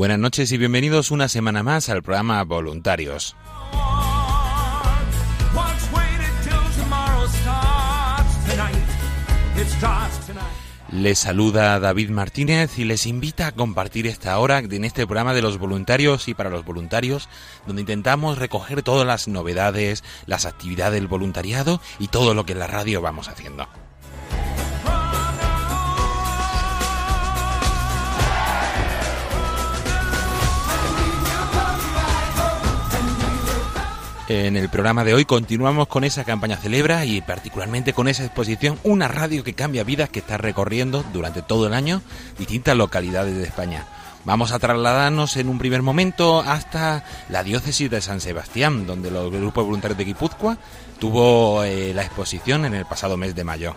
Buenas noches y bienvenidos una semana más al programa Voluntarios. Les saluda David Martínez y les invita a compartir esta hora en este programa de los voluntarios y para los voluntarios, donde intentamos recoger todas las novedades, las actividades del voluntariado y todo lo que en la radio vamos haciendo. En el programa de hoy continuamos con esa campaña Celebra y particularmente con esa exposición Una radio que cambia vidas que está recorriendo durante todo el año distintas localidades de España. Vamos a trasladarnos en un primer momento hasta la diócesis de San Sebastián, donde el grupo de voluntarios de Guipúzcoa tuvo eh, la exposición en el pasado mes de mayo.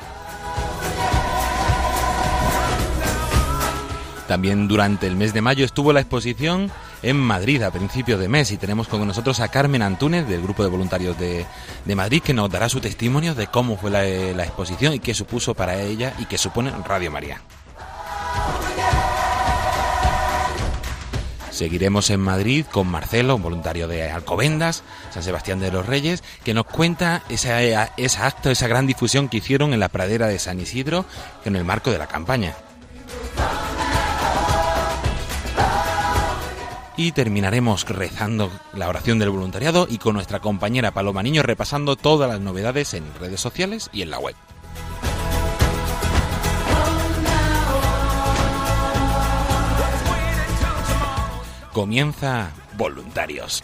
También durante el mes de mayo estuvo la exposición en Madrid a principios de mes y tenemos con nosotros a Carmen Antúnez del Grupo de Voluntarios de, de Madrid que nos dará su testimonio de cómo fue la, la exposición y qué supuso para ella y qué supone Radio María. Seguiremos en Madrid con Marcelo, voluntario de Alcobendas, San Sebastián de los Reyes, que nos cuenta esa, esa acto, esa gran difusión que hicieron en la pradera de San Isidro en el marco de la campaña. Y terminaremos rezando la oración del voluntariado y con nuestra compañera Paloma Niño repasando todas las novedades en redes sociales y en la web. Comienza Voluntarios.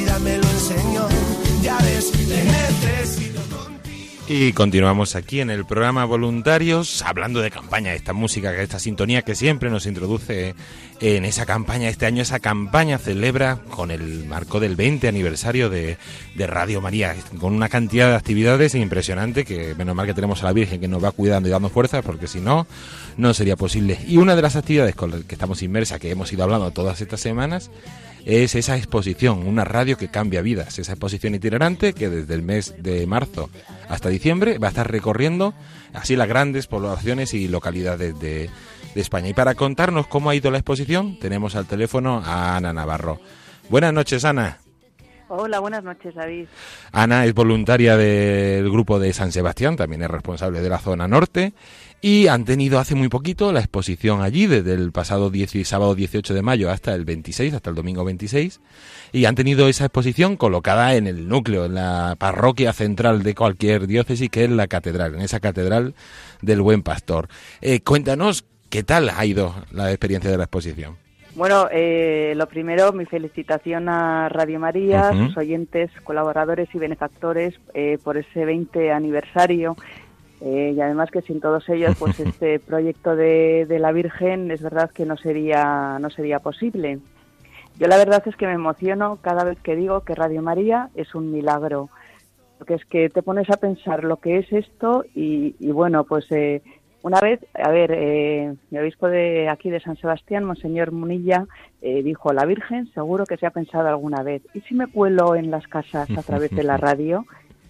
Y continuamos aquí en el programa Voluntarios, hablando de campaña, esta música, esta sintonía que siempre nos introduce en esa campaña. Este año esa campaña celebra con el marco del 20 aniversario de, Radio María, con una cantidad de actividades impresionante que menos mal que tenemos a la Virgen que nos va cuidando y dando fuerzas, porque si no, no sería posible. Y una de las actividades con las que estamos inmersas, que hemos ido hablando todas estas semanas, es esa exposición, una radio que cambia vidas, esa exposición itinerante que desde el mes de marzo hasta diciembre va a estar recorriendo así las grandes poblaciones y localidades de, España. Y para contarnos cómo ha ido la exposición, tenemos al teléfono a Ana Navarro. Buenas noches, Ana. Hola, buenas noches, David. Ana es voluntaria del grupo de San Sebastián, también es responsable de la zona norte y han tenido hace muy poquito la exposición allí, desde el pasado sábado 18 de mayo hasta el 26, hasta el domingo 26. Y han tenido esa exposición colocada en el núcleo, en la parroquia central de cualquier diócesis, que es la catedral, en esa catedral del Buen Pastor. Eh, cuéntanos qué tal ha ido la experiencia de la exposición. Bueno, eh, lo primero, mi felicitación a Radio María, sus oyentes, colaboradores y benefactores eh, por ese 20 aniversario eh, y además que sin todos ellos, pues este proyecto de, la Virgen es verdad que no sería, no sería posible. Yo la verdad es que me emociono cada vez que digo que Radio María es un milagro, porque es que te pones a pensar lo que es esto y, bueno, pues eh, una vez, a ver, eh, mi obispo de aquí de San Sebastián, Monseñor Munilla, dijo, la Virgen seguro que se ha pensado alguna vez. ¿Y si me cuelo en las casas a través de la radio?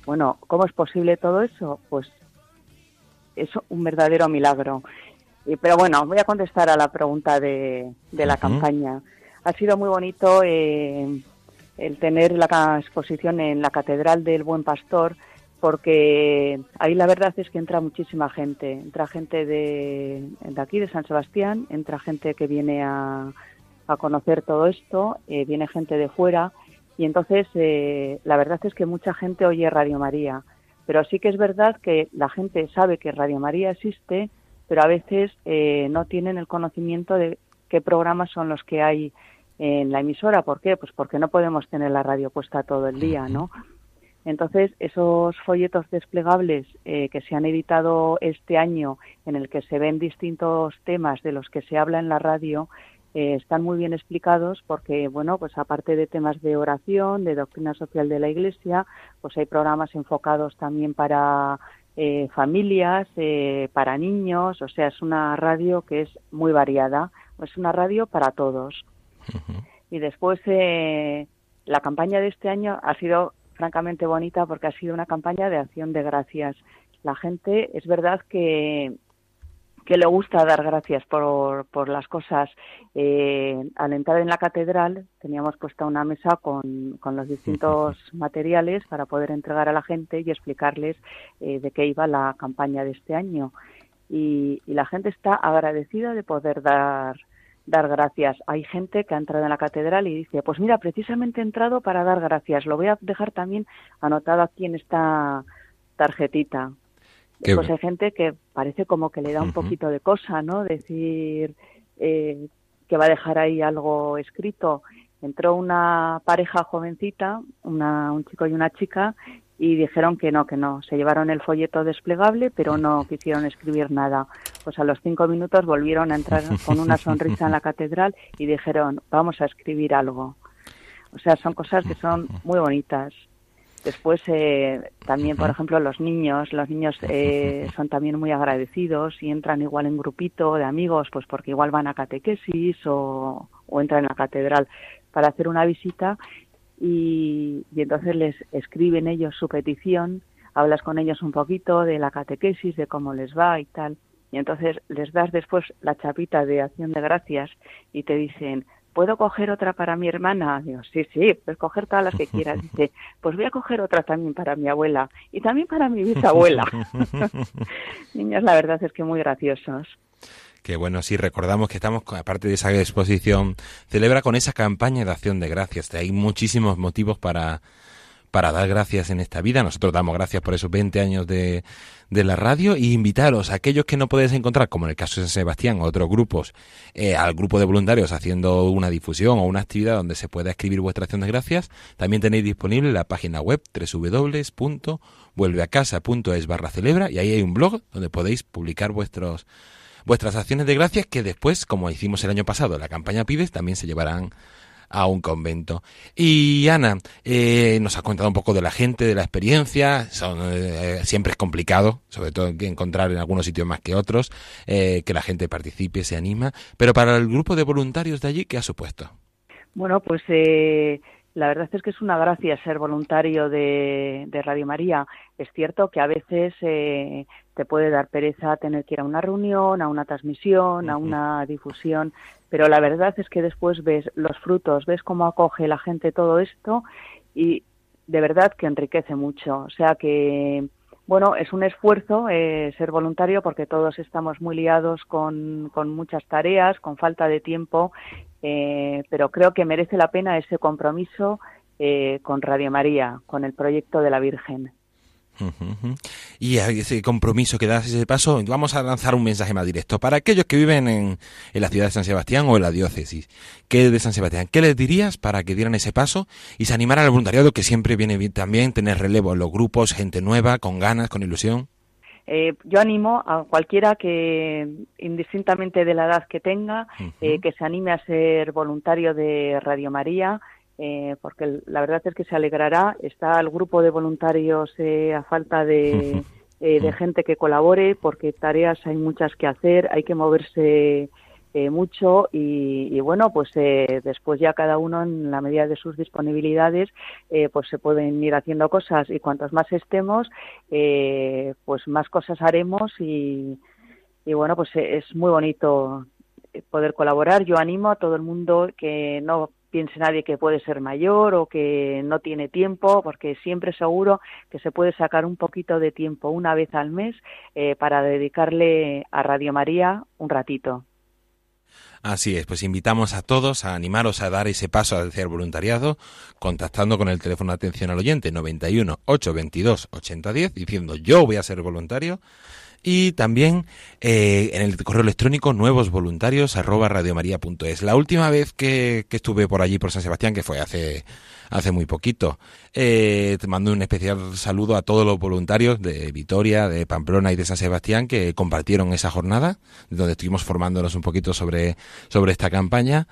Bueno, ¿cómo es posible todo eso? Pues es un verdadero milagro. pero bueno, voy a contestar a la pregunta de, la campaña. Ha sido muy bonito eh, el tener la exposición en la Catedral del Buen Pastor, porque ahí la verdad es que entra muchísima gente. Entra gente de, de aquí, de San Sebastián, entra gente que viene a, a conocer todo esto, eh, viene gente de fuera, y entonces eh, la verdad es que mucha gente oye Radio María. Pero sí que es verdad que la gente sabe que Radio María existe, pero a veces eh, no tienen el conocimiento de qué programas son los que hay en la emisora. ¿Por qué? Pues porque no podemos tener la radio puesta todo el día, ¿no? Entonces, esos folletos desplegables eh, que se han editado este año, en el que se ven distintos temas de los que se habla en la radio, eh, están muy bien explicados porque, bueno, pues aparte de temas de oración, de doctrina social de la Iglesia, pues hay programas enfocados también para eh, familias, eh, para niños, o sea, es una radio que es muy variada, es una radio para todos. Y después la campaña de este año ha sido francamente bonita porque ha sido una campaña de acción de gracias. La gente, es verdad que que le gusta dar gracias por, por las cosas. Eh, al entrar en la catedral teníamos puesta una mesa con, con los distintos materiales para poder entregar a la gente y explicarles eh, de qué iba la campaña de este año. Y, y, la gente está agradecida de poder dar dar gracias. Hay gente que ha entrado en la catedral y dice, pues mira, precisamente he entrado para dar gracias. Lo voy a dejar también anotado aquí en esta tarjetita pues hay gente que parece como que le da un poquito de cosa, ¿no? Decir eh, que va a dejar ahí algo escrito. Entró una pareja jovencita, una, un chico y una chica, y dijeron que no, que no. Se llevaron el folleto desplegable, pero no quisieron escribir nada. Pues a los cinco minutos volvieron a entrar con una sonrisa en la catedral y dijeron, vamos a escribir algo. O sea, son cosas que son muy bonitas. Después, eh, también, por ejemplo, los niños, los niños eh, son también muy agradecidos y entran igual en grupito de amigos, pues porque igual van a catequesis o, entran en la catedral para hacer una visita y, y, entonces les escriben ellos su petición, hablas con ellos un poquito de la catequesis, de cómo les va y tal, y entonces les das después la chapita de acción de gracias y te dicen, ¿puedo coger otra para mi hermana? Digo, sí, sí, puedes coger todas las que quieras. Dice, pues voy a coger otra también para mi abuela y también para mi bisabuela. Niños, la verdad es que muy graciosos. Que bueno, sí, recordamos que estamos, aparte de esa exposición, celebra con esa campaña de acción de gracias. Hay muchísimos motivos para, para dar gracias en esta vida. Nosotros damos gracias por esos 20 años de, de la radio y invitaros a aquellos que no podéis encontrar, como en el caso de San Sebastián o otros grupos, eh, al grupo de voluntarios haciendo una difusión o una actividad donde se pueda escribir vuestra acción de gracias. También tenéis disponible la página web www.vuelveacasa.es barra celebra y ahí hay un blog donde podéis publicar vuestros vuestras acciones de gracias que después, como hicimos el año pasado, la campaña Pides, también se llevarán a un convento. Y Ana, eh, nos ha contado un poco de la gente, de la experiencia. Son, eh, siempre es complicado, sobre todo encontrar en algunos sitios más que otros, eh, que la gente participe, se anima. Pero para el grupo de voluntarios de allí, ¿qué ha supuesto? Bueno, pues eh, la verdad es que es una gracia ser voluntario de, Radio María. Es cierto que a veces eh, te puede dar pereza tener que ir a una reunión, a una transmisión, a una difusión, pero la verdad es que después ves los frutos, ves cómo acoge la gente todo esto y de verdad que enriquece mucho. O sea que, bueno, es un esfuerzo eh, ser voluntario porque todos estamos muy liados con, con muchas tareas, con falta de tiempo eh, pero creo que merece la pena ese compromiso eh, con Radio María, con el proyecto de la Virgen. Y ese compromiso que das, ese paso, vamos a lanzar un mensaje más directo. Para aquellos que viven en, la ciudad de San Sebastián o en la diócesis, ¿qué de San Sebastián? ¿Qué les dirías para que dieran ese paso y se animaran al voluntariado, que siempre viene bien también tener relevo en los grupos, gente nueva, con ganas, con ilusión? Eh, yo animo a cualquiera que, indistintamente de la edad que tenga, eh, que se anime a ser voluntario de Radio María, eh, porque la verdad es que se alegrará. Está el grupo de voluntarios a falta de, de gente que colabore, porque tareas hay muchas que hacer, hay que moverse eh, mucho y, bueno, pues eh, después ya cada uno en la medida de sus disponibilidades eh, pues se pueden ir haciendo cosas y cuantos más estemos pues más cosas haremos y, y bueno, pues es muy bonito poder colaborar. Yo animo a todo el mundo que no piense nadie que puede ser mayor o que no tiene tiempo, porque siempre seguro que se puede sacar un poquito de tiempo una vez al mes para dedicarle a Radio María un ratito. Así es, pues invitamos a todos a animaros a dar ese paso hacia el voluntariado, contactando con el teléfono atención al oyente 91 822 8010, diciendo yo voy a ser voluntario y también eh, en el correo electrónico nuevos voluntarios arroba radiomaria.es. La última vez que, que, estuve por allí por San Sebastián, que fue hace hace muy poquito. Eh, te mando un especial saludo a todos los voluntarios de Vitoria, de Pamplona y de San Sebastián que compartieron esa jornada, donde estuvimos formándonos un poquito sobre, sobre esta campaña.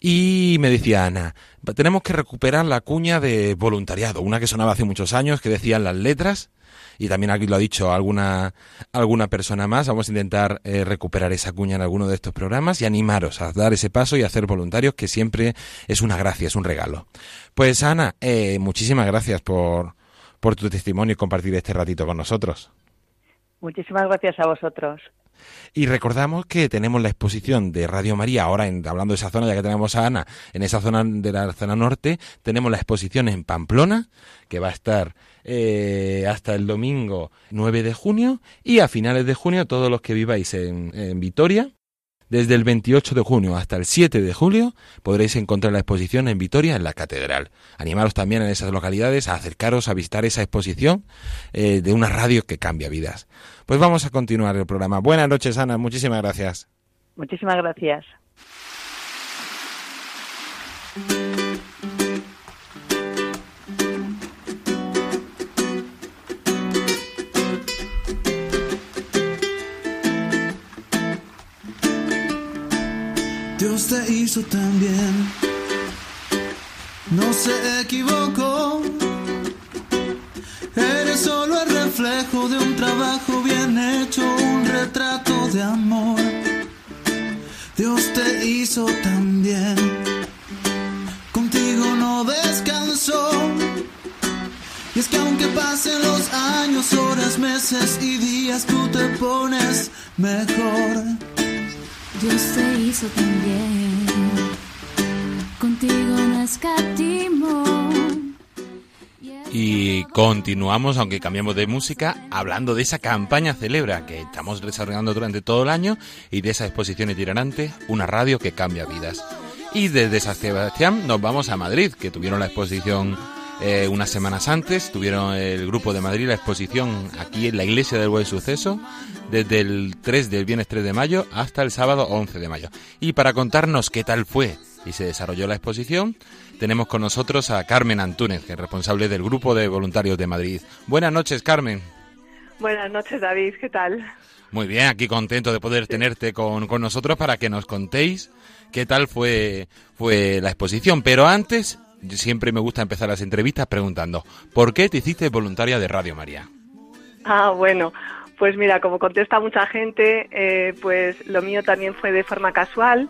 Y me decía Ana, tenemos que recuperar la cuña de voluntariado, una que sonaba hace muchos años, que decían las letras y también aquí lo ha dicho alguna, alguna persona más. Vamos a intentar eh, recuperar esa cuña en alguno de estos programas y animaros a dar ese paso y a hacer voluntarios, que siempre es una gracia, es un regalo. Pues Ana, eh, muchísimas gracias por, por tu testimonio y compartir este ratito con nosotros. Muchísimas gracias a vosotros. Y recordamos que tenemos la exposición de Radio María, ahora en, hablando de esa zona, ya que tenemos a Ana, en esa zona de la zona norte, tenemos la exposición en Pamplona, que va a estar eh, hasta el domingo 9 de junio, y a finales de junio, todos los que viváis en, Vitoria, desde el 28 de junio hasta el 7 de julio podréis encontrar la exposición en Vitoria, en la Catedral. Animaros también en esas localidades a acercaros a visitar esa exposición eh, de una radio que cambia vidas. Pues vamos a continuar el programa. Buenas noches, Ana. Muchísimas gracias. Muchísimas gracias. Dios te hizo también. No se equivocó. Eres solo el reflejo de un trabajo bien hecho, un retrato de amor. Dios te hizo también. Contigo no descansó. Y es que aunque pasen los años, horas, meses y días, tú te pones mejor. Dios te hizo también, contigo no escatimó. Y continuamos, aunque cambiamos de música, hablando de esa campaña Celebra que estamos desarrollando durante todo el año y de esa exposición itinerante, una radio que cambia vidas. Y desde San Sebastián nos vamos a Madrid, que tuvieron la exposición eh, unas semanas antes. Tuvieron el grupo de Madrid la exposición aquí en la Iglesia del Buen Suceso desde el 3 del viernes 3 de mayo hasta el sábado 11 de mayo. Y para contarnos qué tal fue y se desarrolló la exposición, tenemos con nosotros a Carmen Antúnez, que es responsable del grupo de voluntarios de Madrid. Buenas noches, Carmen. Buenas noches, David. ¿Qué tal? Muy bien, aquí contento de poder tenerte con, con nosotros para que nos contéis qué tal fue, fue la exposición. Pero antes, siempre me gusta empezar las entrevistas preguntando, ¿por qué te hiciste voluntaria de Radio María? Ah, bueno, pues mira, como contesta mucha gente, eh, pues lo mío también fue de forma casual.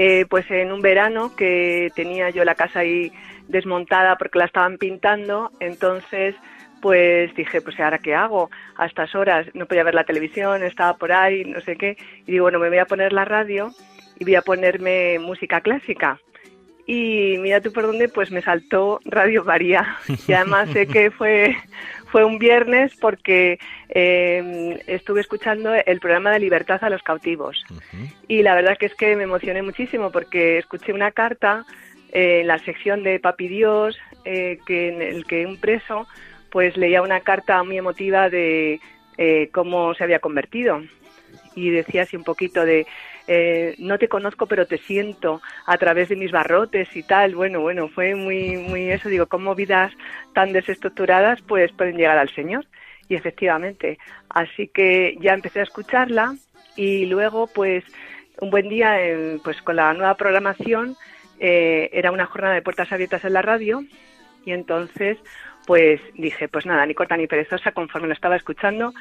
Eh, pues en un verano que tenía yo la casa ahí desmontada porque la estaban pintando, entonces pues dije, pues ahora qué hago a estas horas, no podía ver la televisión, estaba por ahí, no sé qué, y digo, bueno, me voy a poner la radio y voy a ponerme música clásica. Y mira tú por dónde, pues me saltó Radio María. Y además sé que fue, fue un viernes porque eh, estuve escuchando el programa de Libertad a los cautivos. Y la verdad que es que me emocioné muchísimo porque escuché una carta eh, en la sección de Papi Dios, eh, que en el que un preso pues leía una carta muy emotiva de cómo se había convertido. Y decía así un poquito de eh, no te conozco pero te siento a través de mis barrotes y tal. Bueno, bueno, fue muy, muy eso, digo, cómo vidas tan desestructuradas pues pueden llegar al Señor. Y efectivamente, así que ya empecé a escucharla y luego pues un buen día pues con la nueva programación eh, era una jornada de puertas abiertas en la radio y entonces pues dije, pues nada, ni corta ni perezosa, conforme lo estaba escuchando,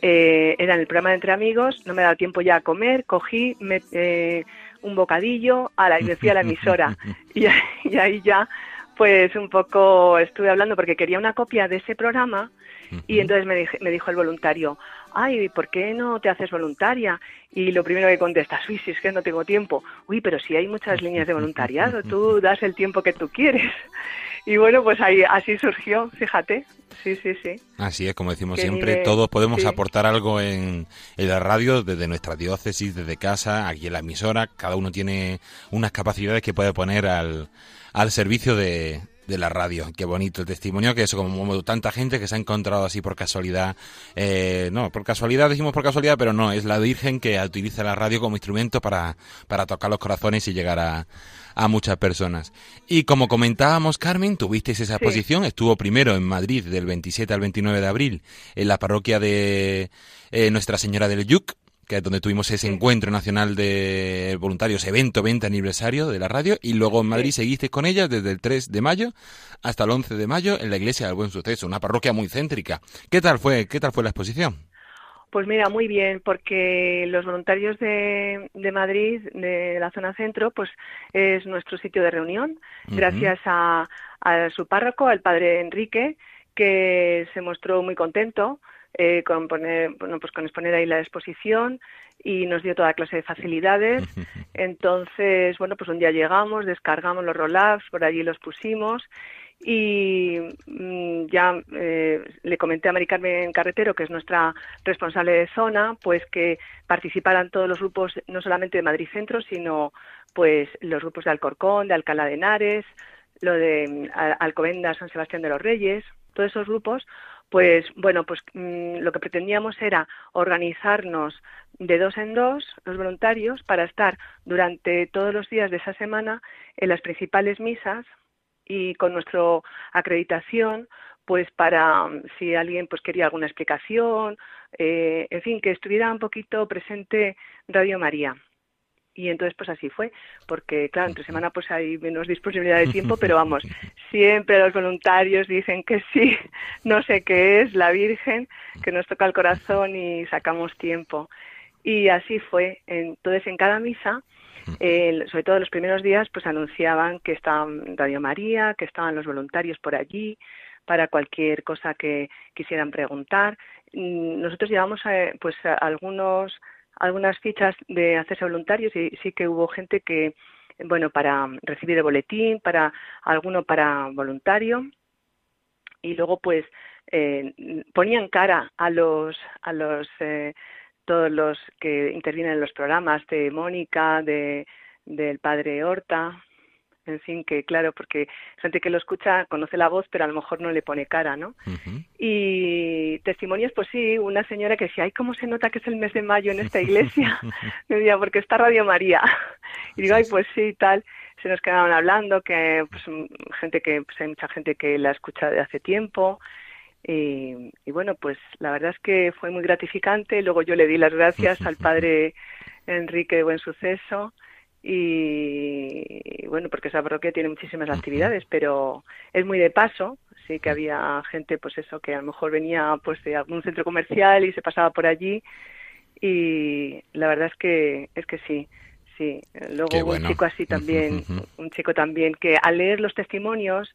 eh, era en el programa de Entre Amigos, no me daba tiempo ya a comer, cogí eh, un bocadillo a la, y me fui a la emisora. Y, ahí ya, pues un poco estuve hablando porque quería una copia de ese programa y entonces me, me dijo el voluntario, ay, ¿por qué no te haces voluntaria? Y lo primero que contestas, uy, si es que no tengo tiempo. Uy, pero si hay muchas líneas de voluntariado, tú das el tiempo que tú quieres. Y bueno, pues ahí así surgió, fíjate. Sí, sí, sí. Así es, como decimos siempre, todos podemos aportar algo en, en, la radio, desde nuestra diócesis, desde casa, aquí en la emisora. Cada uno tiene unas capacidades que puede poner al, al servicio de, de la radio. Qué bonito el testimonio, que eso como tanta gente que se ha encontrado así por casualidad. Eh, no, por casualidad decimos por casualidad, pero no, es la Virgen que utiliza la radio como instrumento para, para tocar los corazones y llegar a, a muchas personas. Y como comentábamos, Carmen, tuvisteis esa exposición, estuvo primero en Madrid del 27 al 29 de abril en la parroquia de eh, Nuestra Señora del Yuc, que es donde tuvimos ese encuentro nacional de voluntarios, evento 20 aniversario de la radio, y luego en Madrid seguiste con ella desde el 3 de mayo hasta el 11 de mayo en la iglesia del Buen Suceso, una parroquia muy céntrica. ¿Qué tal fue, qué tal fue la exposición? Pues mira, muy bien, porque los voluntarios de, de, Madrid, de la zona centro, pues es nuestro sitio de reunión, gracias a, a, su párroco, al padre Enrique, que se mostró muy contento eh, con poner, bueno, pues con exponer ahí la exposición y nos dio toda clase de facilidades. Entonces, bueno, pues un día llegamos, descargamos los roll-ups, por allí los pusimos y mm, ya eh, le comenté a Mari Carmen Carretero, que es nuestra responsable de zona, pues que participaran todos los grupos, no solamente de Madrid Centro, sino pues los grupos de Alcorcón, de Alcalá de Henares, lo de mm, Alcobendas, San Sebastián de los Reyes, todos esos grupos, pues bueno, pues mm, lo que pretendíamos era organizarnos de dos en dos, los voluntarios, para estar durante todos los días de esa semana en las principales misas y con nuestra acreditación pues para mm, si alguien pues quería alguna explicación, eh, en fin, que estuviera un poquito presente Radio María. Y entonces pues así fue, porque claro, entre semana pues hay menos disponibilidad de tiempo, pero vamos, siempre los voluntarios dicen que sí, no sé qué es, la Virgen, que nos toca el corazón y sacamos tiempo. Y así fue. Entonces en cada misa sobre todo los primeros días, pues anunciaban que estaban Radio María, que estaban los voluntarios por allí para cualquier cosa que quisieran preguntar. Mm, nosotros llevamos eh, pues algunos algunas fichas de hacerse voluntarios y sí que hubo gente que bueno para recibir el boletín, para alguno para voluntario y luego pues eh, ponían cara a los a los eh, todos los que intervienen en los programas de Mónica, de, del padre Horta, en fin, que claro, porque gente que lo escucha conoce la voz, pero a lo mejor no le pone cara, ¿no? Y testimonios, pues sí, una señora que decía, ay, ¿cómo se nota que es el mes de mayo en esta iglesia? Me decía, porque está Radio María. Y digo, ay, pues sí, tal. Se nos quedaban hablando, que pues gente que, pues hay mucha gente que la escucha de hace tiempo. Y, y bueno, pues la verdad es que fue muy gratificante. Luego yo le di las gracias al padre Enrique de Buen Suceso y, bueno, porque esa parroquia tiene muchísimas actividades, pero es muy de paso, sí que había gente, pues eso, que a lo mejor venía pues de algún centro comercial y se pasaba por allí. Y la verdad es que es que sí, sí. Luego un chico así también, un chico también que al leer los testimonios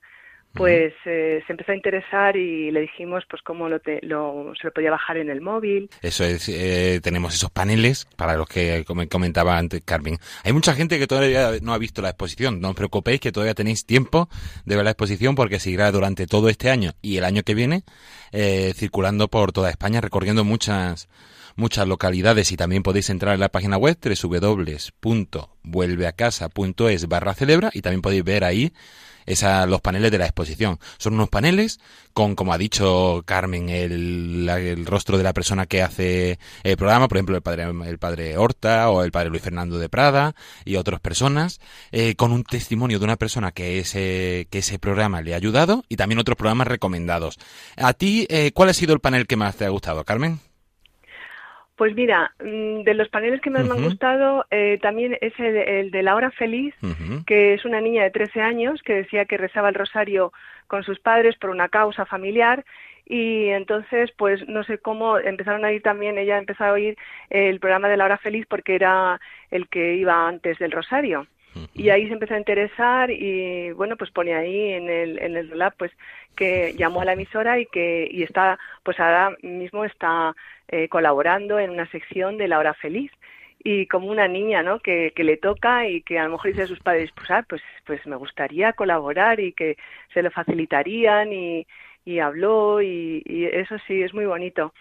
pues eh, se empezó a interesar y le dijimos pues cómo lo, se lo podía bajar en el móvil. Eso es, eh, tenemos esos paneles para los que comentaba antes Carmen. Hay mucha gente que todavía no ha visto la exposición, no os preocupéis que todavía tenéis tiempo de ver la exposición porque seguirá durante todo este año y el año que viene eh, circulando por toda España, recorriendo muchas muchas localidades y también podéis entrar en la página web www.vuelveacasa.es barra celebra y también podéis ver ahí esa, los paneles de la exposición. Son unos paneles con, como ha dicho Carmen, el, el rostro de la persona que hace el programa, por ejemplo, el padre, el padre Horta o el padre Luis Fernando de Prada y otras personas, eh, con un testimonio de una persona que ese, que ese programa le ha ayudado y también otros programas recomendados. A ti, eh, ¿cuál ha sido el panel que más te ha gustado, Carmen? Pues mira, mm, de los paneles que más me han gustado, eh, también es el, de La Hora Feliz, que es una niña de 13 años que decía que rezaba el rosario con sus padres por una causa familiar y entonces pues no sé cómo empezaron a ir también, ella empezó a oír el programa de La Hora Feliz porque era el que iba antes del rosario. Y ahí se empezó a interesar y bueno, pues pone ahí en el, en el lab pues que llamó a la emisora y que y está, pues ahora mismo está eh, colaborando en una sección de La Hora Feliz y como una niña, ¿no? Que, le toca y que a lo mejor dice a sus padres, pues, ah, pues, pues me gustaría colaborar y que se lo facilitarían y, y habló y, y, eso sí, es muy bonito.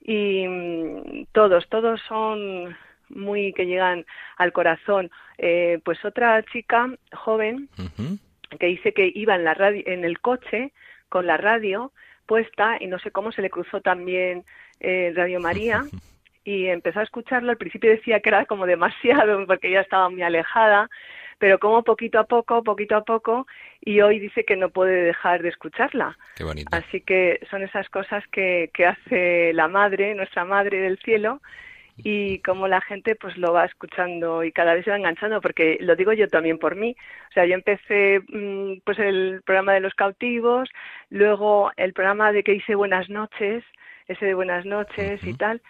Y mm, todos, todos son muy que llegan al corazón. Eh, pues otra chica joven que dice que iba en la radio, en el coche con la radio puesta y no sé cómo se le cruzó también eh, Radio María y empezó a escucharlo. Al principio decía que era como demasiado porque ya estaba muy alejada, pero como poquito a poco, poquito a poco, y hoy dice que no puede dejar de escucharla. Qué bonito. Así que son esas cosas que, que hace la madre, nuestra madre del cielo, y cómo la gente pues lo va escuchando y cada vez se va enganchando porque lo digo yo también por mí. O sea yo empecé mm, pues el programa de los cautivos luego el programa de que hice buenas noches ese de buenas noches y tal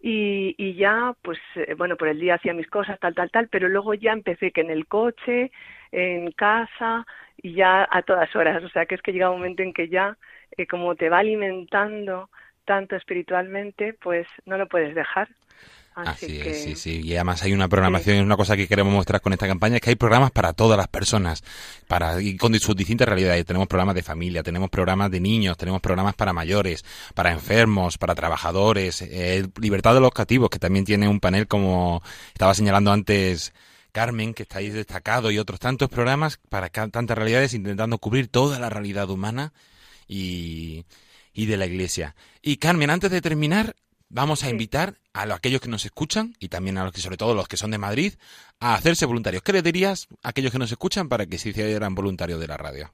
y, y ya pues eh, bueno por el día hacía mis cosas tal tal tal pero luego ya empecé que en el coche en casa y ya a todas horas. O sea que es que llega un momento en que ya eh, como te va alimentando tanto espiritualmente pues no lo puedes dejar Así, es, sí, sí. Y además hay una programación, es una cosa que queremos mostrar con esta campaña, es que hay programas para todas las personas, para y con sus distintas realidades. Tenemos programas de familia, tenemos programas de niños, tenemos programas para mayores, para enfermos, para trabajadores, eh, Libertad de los Cativos, que también tiene un panel como estaba señalando antes Carmen, que está ahí destacado, y otros tantos programas para tantas realidades, intentando cubrir toda la realidad humana y, y de la Iglesia. Y Carmen, antes de terminar, vamos a invitar a aquellos que nos escuchan y también a los que, sobre todo los que son de Madrid, a hacerse voluntarios. ¿Qué le dirías a aquellos que nos escuchan para que se hicieran voluntarios de la radio?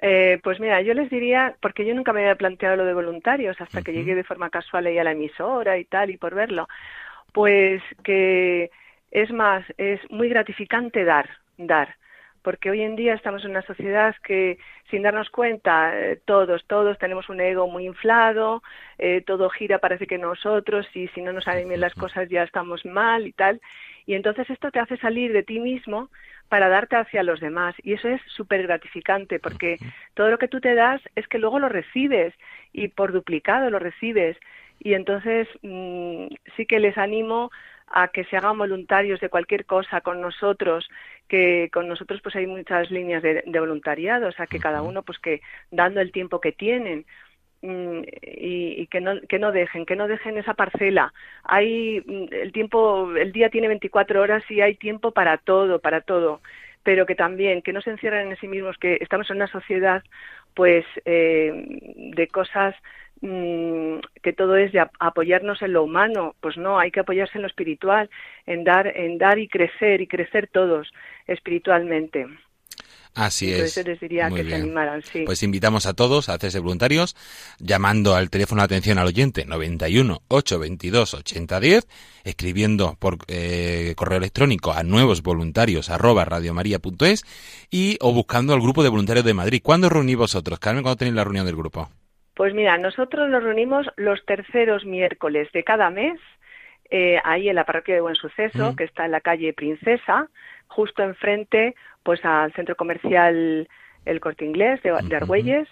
Eh, pues mira, yo les diría, porque yo nunca me había planteado lo de voluntarios hasta que llegué de forma casual ahí a la emisora y tal, y por verlo, pues que es más, es muy gratificante dar, dar porque hoy en día estamos en una sociedad que sin darnos cuenta eh, todos todos tenemos un ego muy inflado eh, todo gira parece que nosotros y si no nos salen bien las cosas ya estamos mal y tal. Y entonces esto te hace salir de ti mismo para darte hacia los demás. Y eso es súper gratificante porque todo lo que tú te das es que luego lo recibes y por duplicado lo recibes. Y entonces mm, sí que les animo a que se hagan voluntarios de cualquier cosa con nosotros, que con nosotros pues hay muchas líneas de, voluntariado, o sea que cada uno pues que dando el tiempo que tienen mm, y, que no que no dejen que no dejen esa parcela. Hay mm, el tiempo el día tiene 24 horas y hay tiempo para todo para todo pero que también, que no se encierran en sí mismos, que estamos en una sociedad pues eh, de cosas mm, que todo es de apoyarnos en lo humano, pues no, hay que apoyarse en lo espiritual, en dar, en dar y crecer y crecer todos espiritualmente. Así es. les diría que se animaran, sí. Pues invitamos a todos a hacerse voluntarios llamando al teléfono de atención al oyente 91 822 8010, escribiendo por eh, correo electrónico a nuevos voluntarios arroba radiomaria.es y o buscando al grupo de voluntarios de Madrid. ¿Cuándo reunís vosotros? Carmen, ¿cuándo tenéis la reunión del grupo? Pues mira, nosotros nos reunimos los terceros miércoles de cada mes, eh, ahí en la parroquia de Buen Suceso, que está en la calle Princesa, justo enfrente pues al centro comercial El Corte Inglés de, Argüelles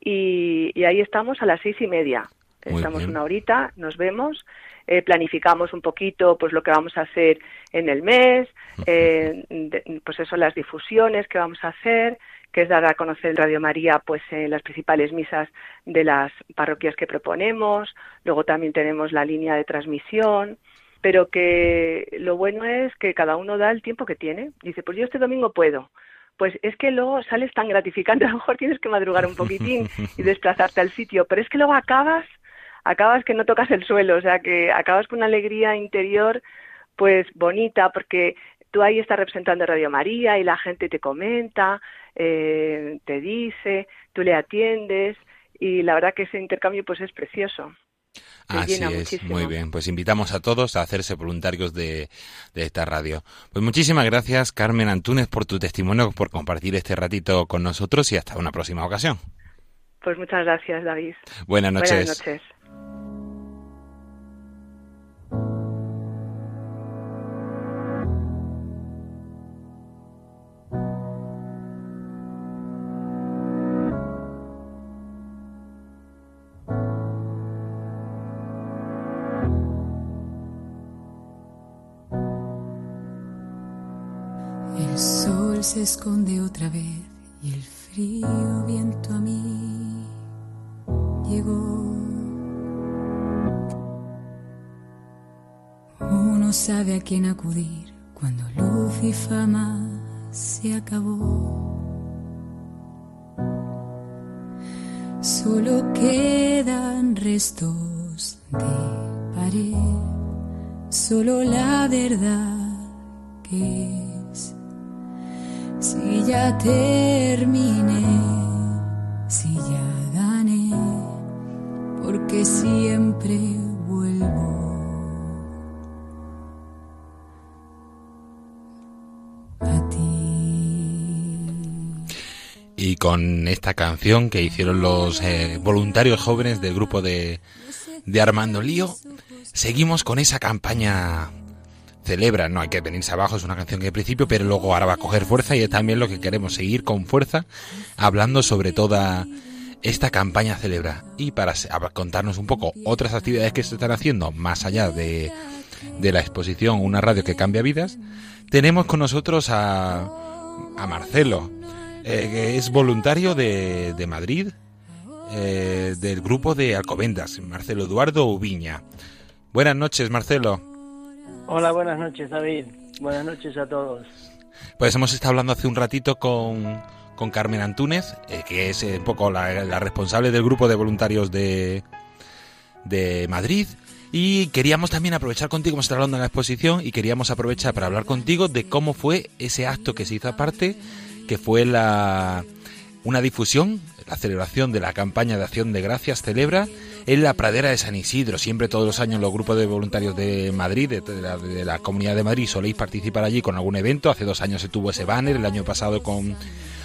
y, ahí estamos a las seis y media. estamos una horita, nos vemos, eh, planificamos un poquito pues lo que vamos a hacer en el mes, eh, pues eso, las difusiones que vamos a hacer, que es dar a conocer Radio María pues en las principales misas de las parroquias que proponemos, luego también tenemos la línea de transmisión, pero que lo bueno es que cada uno da el tiempo que tiene. Dice, pues yo este domingo puedo. Pues es que luego sales tan gratificante, a lo mejor tienes que madrugar un poquitín y desplazarte al sitio, pero es que luego acabas, acabas que no tocas el suelo, o sea, que acabas con una alegría interior pues bonita, porque tú ahí estás representando Radio María y la gente te comenta, eh, te dice, tú le atiendes y la verdad que ese intercambio pues es precioso. Así es, muy bien. Pues invitamos a todos a hacerse voluntarios de, de, esta radio. Pues muchísimas gracias, Carmen Antúnez, por tu testimonio, por compartir este ratito con nosotros y hasta una próxima ocasión. Pues muchas gracias, David. Buenas noches. Buenas noches. Se esconde otra vez y el frío viento a mí llegó. Uno sabe a quién acudir cuando luz y fama se acabó. Solo quedan restos de pared, solo la verdad que ya terminé, si ya gané, porque siempre vuelvo. a ti. Y con esta canción que hicieron los eh, voluntarios jóvenes del grupo de, de Armando Lío, seguimos con esa campaña celebra, no hay que venirse abajo, es una canción que al principio, pero luego ahora va a coger fuerza y es también lo que queremos, seguir con fuerza hablando sobre toda esta campaña celebra. Y para contarnos un poco otras actividades que se están haciendo más allá de, de la exposición Una radio que cambia vidas, tenemos con nosotros a, a Marcelo, eh, que es voluntario de, de Madrid, eh, del grupo de Alcobendas, Marcelo Eduardo Ubiña. Buenas noches, Marcelo. Hola, buenas noches, David. Buenas noches a todos. Pues hemos estado hablando hace un ratito con, con Carmen Antúnez, eh, que es eh, un poco la, responsable del grupo de voluntarios de, de Madrid. Y queríamos también aprovechar contigo, hemos estado hablando en la exposición, y queríamos aprovechar para hablar contigo de cómo fue ese acto que se hizo aparte, que fue la, una difusión, la celebración de la campaña de acción de gracias celebra en la pradera de San Isidro. Siempre todos los años los grupos de voluntarios de Madrid, de, la, Comunidad de Madrid, soléis participar allí con algún evento. Hace dos años se tuvo ese banner, el año pasado con,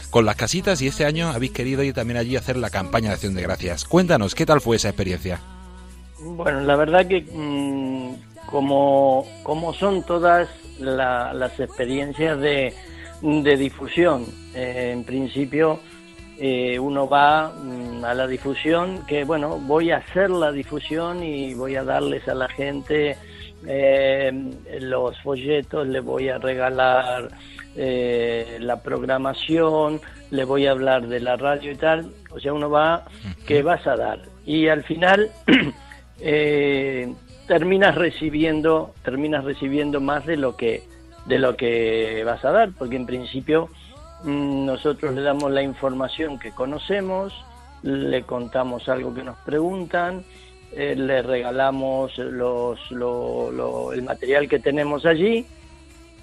con las casitas y este año habéis querido ir también allí a hacer la campaña de acción de gracias. Cuéntanos, ¿qué tal fue esa experiencia? Bueno, la verdad que mm, como, como son todas las experiencias de, de difusión, eh, en principio eh, uno va mm, a la difusión, que bueno, voy a hacer la difusión y voy a darles a la gente eh, los folletos, le voy a regalar eh, la programación, le voy a hablar de la radio y tal, o sea, uno va, ¿qué vas a dar? Y al final terminas recibiendo, terminas recibiendo más de lo que de lo que vas a dar, porque en principio nosotros le damos la información que conocemos, le contamos algo que nos preguntan, eh, le regalamos los, el material que tenemos allí,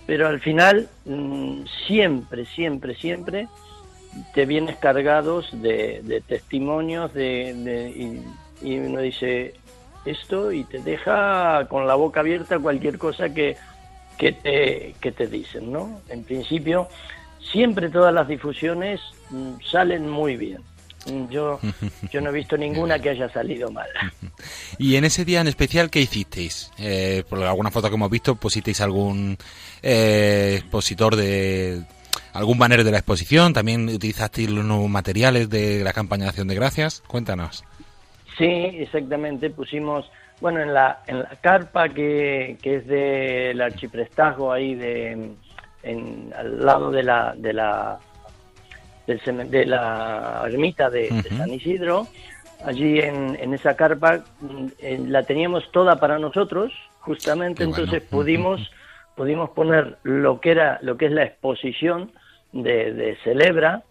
pero al final mm, siempre, siempre, siempre te vienes cargados de, testimonios de, y, uno dice esto y te deja con la boca abierta cualquier cosa que, que, te, que te dicen, ¿no? En principio, siempre todas las difusiones mm, salen muy bien. Yo, yo no he visto ninguna que haya salido mal. Y en ese día en especial, ¿qué hicisteis? Eh, por alguna foto que hemos visto, pusisteis algún eh, expositor de algún banner de la exposición, también utilizasteis los nuevos materiales de la campaña de acción de gracias. Cuéntanos. Sí, exactamente. Pusimos, bueno, en la, en la carpa que, que es del archiprestazgo ahí de, en, al lado de la, de la de la ermita de, San Isidro, allí en, en esa carpa mm, la teníamos toda para nosotros, justamente, entonces pudimos, pudimos poner lo que era, lo que es la exposición de, de Celebra,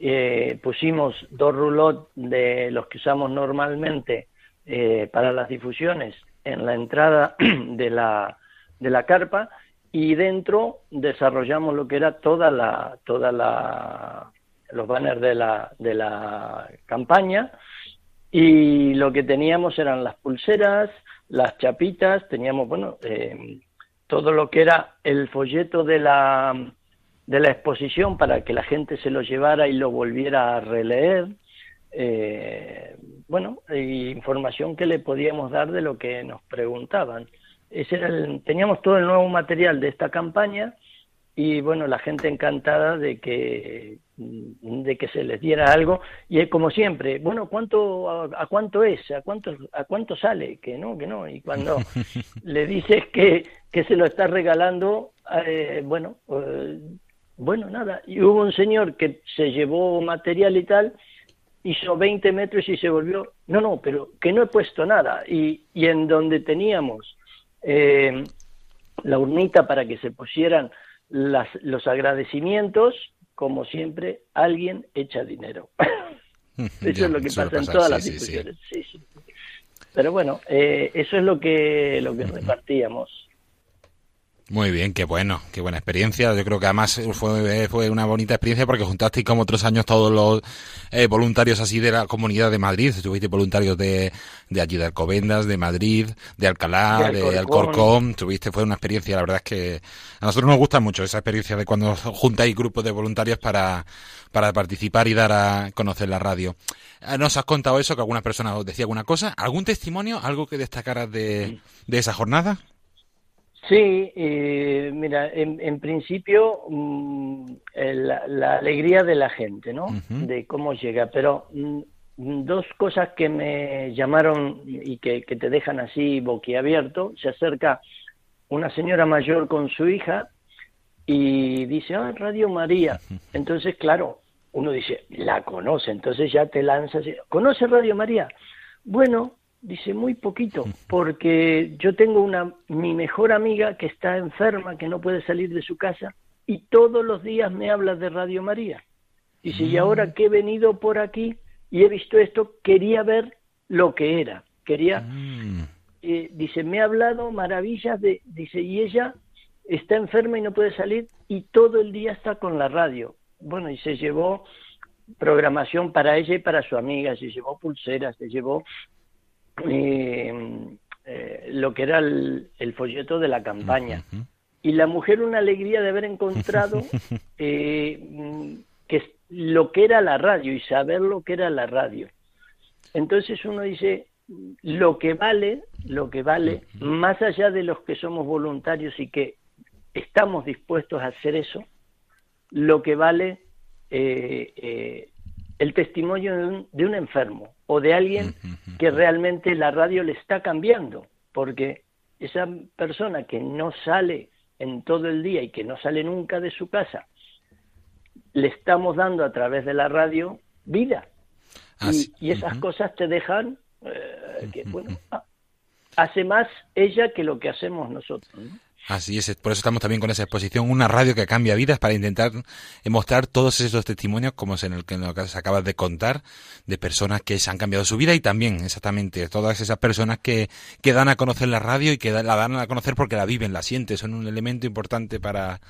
eh, pusimos dos roulots de los que usamos normalmente eh, para las difusiones en la entrada de la, de la carpa y dentro desarrollamos lo que era toda la toda la los banners de la, de la campaña y lo que teníamos eran las pulseras, las chapitas, teníamos, bueno, eh, todo lo que era el folleto de la, de la exposición para que la gente se lo llevara y lo volviera a releer. Eh, bueno, información que le podíamos dar de lo que nos preguntaban. Ese era teníamos todo el nuevo material de esta campaña y bueno, la gente encantada de que de que se les diera algo y es como siempre, bueno, ¿cuánto a, cuánto es? ¿A cuánto a cuánto sale? Que no, que no y cuando le dices que, que se lo está regalando, eh, bueno, eh, bueno, nada, y hubo un señor que se llevó material y tal, hizo 20 metros y se volvió, no, no, pero que no he puesto nada y, y en donde teníamos eh, la urnita para que se pusieran las, los agradecimientos, como siempre, alguien echa dinero. eso es lo que pasa en todas las instituciones. Pero bueno, eh, eso es lo que, lo que repartíamos. Muy bien, qué bueno, qué buena experiencia. Yo creo que además fue, fue una bonita experiencia porque juntasteis como otros años todos los eh, voluntarios así de la comunidad de Madrid. Estuviste voluntarios de, de allí de Alcobendas, de Madrid, de Alcalá, de, Alcorcón. Tuviste, fue una experiencia, la verdad es que a nosotros nos gusta mucho esa experiencia de cuando juntáis grupos de voluntarios para, para participar y dar a conocer la radio. Eh, ¿Nos has contado eso, que algunas personas os decía alguna cosa? ¿Algún testimonio, algo que destacaras de, de esa jornada? Sí, eh, mira, en, principio mm, la, alegría de la gente, ¿no? De cómo llega, pero mm, dos cosas que me llamaron y que, te dejan así boquiabierto. Se acerca una señora mayor con su hija y dice, ah, Radio María. Entonces, claro, uno dice, la conoce, entonces ya te lanzas, ¿conoce Radio María? Bueno, Dice, muy poquito, porque yo tengo una, mi mejor amiga que está enferma, que no puede salir de su casa, y todos los días me habla de Radio María. Dice, y ahora mm. que he venido por aquí y he visto esto, quería ver lo que era. Quería, mm. eh, dice, me ha hablado maravillas de, dice, y ella está enferma y no puede salir y todo el día está con la radio. Bueno, y se llevó programación para ella y para su amiga, se llevó pulseras, se llevó eh, eh, lo que era el, folleto de la campaña. Y la mujer una alegría de haber encontrado eh, que lo que era la radio y saber lo que era la radio. Entonces uno dice, lo que vale, lo que vale, más allá de los que somos voluntarios y que estamos dispuestos a hacer eso, lo que vale eh, el testimonio de un, enfermo o de alguien que realmente la radio le está cambiando, porque esa persona que no sale en todo el día y que no sale nunca de su casa, le estamos dando a través de la radio vida. y, esas cosas te dejan eh, que, bueno, hace más ella que lo que hacemos nosotros. Así es, por eso estamos también con esa exposición, una radio que cambia vidas, para intentar mostrar todos esos testimonios, como es en el que nos acabas de contar, de personas que se han cambiado su vida y también, exactamente, todas esas personas que, que dan a conocer la radio y que la dan a conocer porque la viven, la sienten, son un elemento importante para,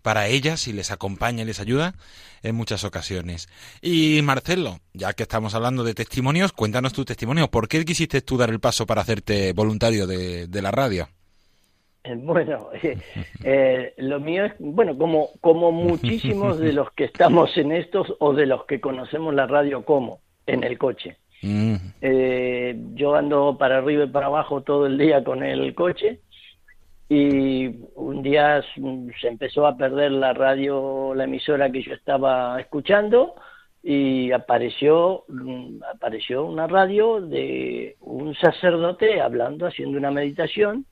para ellas y les acompaña y les ayuda en muchas ocasiones. Y Marcelo, ya que estamos hablando de testimonios, cuéntanos tu testimonio. ¿Por qué quisiste tú dar el paso para hacerte voluntario de, de la radio? Eh, bueno, eh, eh, lo mío es, bueno, como, como muchísimos de los que estamos en estos o de los que conocemos la radio como, en el coche. Mm. yo ando para arriba y para abajo todo el día con el coche y un día se empezó a perder la radio, la emisora que yo estaba escuchando y apareció mm, apareció una radio de un sacerdote hablando, haciendo una meditación,